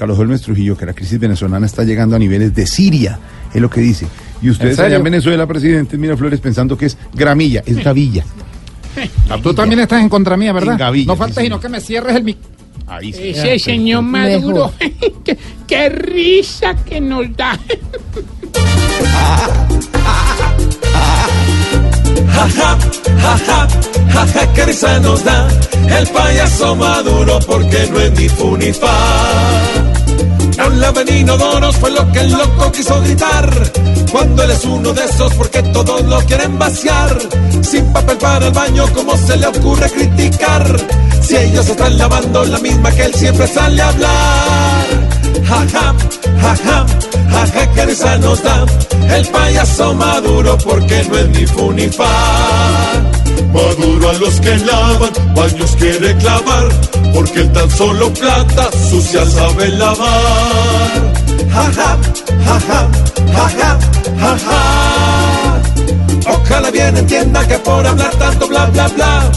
Carlos Holmes Trujillo, que la crisis venezolana está llegando a niveles de Siria, es lo que dice. Y ustedes allá en Venezuela, presidente, mira Flores pensando que es gramilla, es gavilla. Tú también estás en contra mía, ¿verdad? En Gavilla, no sí, falta señor. sino que me cierres el mic. Ahí sí. Ese señor Maduro, qué, qué risa que nos da. Jaja, jaja, jaja, qué risa nos da el payaso maduro porque no es ni fu ni fa. No le venido doros fue lo que el loco quiso gritar. Cuando él es uno de esos porque todos lo quieren vaciar. Sin papel para el baño, ¿cómo se le ocurre criticar? Si ellos están lavando la misma que él siempre sale a hablar. Jaja, jaja, jaja, qué risa nos da el payaso maduro porque no es ni fu ni fa. Maduro a los que lavan, baños quiere clavar, porque él tan solo plata sucia sabe lavar. Jaja, jaja, jaja, jaja. Ojalá bien entienda que por hablar tanto bla bla bla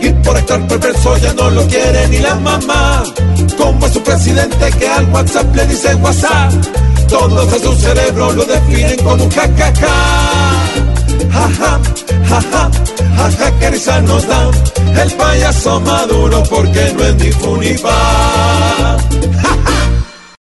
y por actuar perverso ya no lo quiere ni la mamá. Como es su presidente que al WhatsApp le dice WhatsApp, todos a su cerebro lo definen con un jajaja. Jaja, jaja, jaja, que risa nos da el payaso maduro porque no es ni fu ni fa.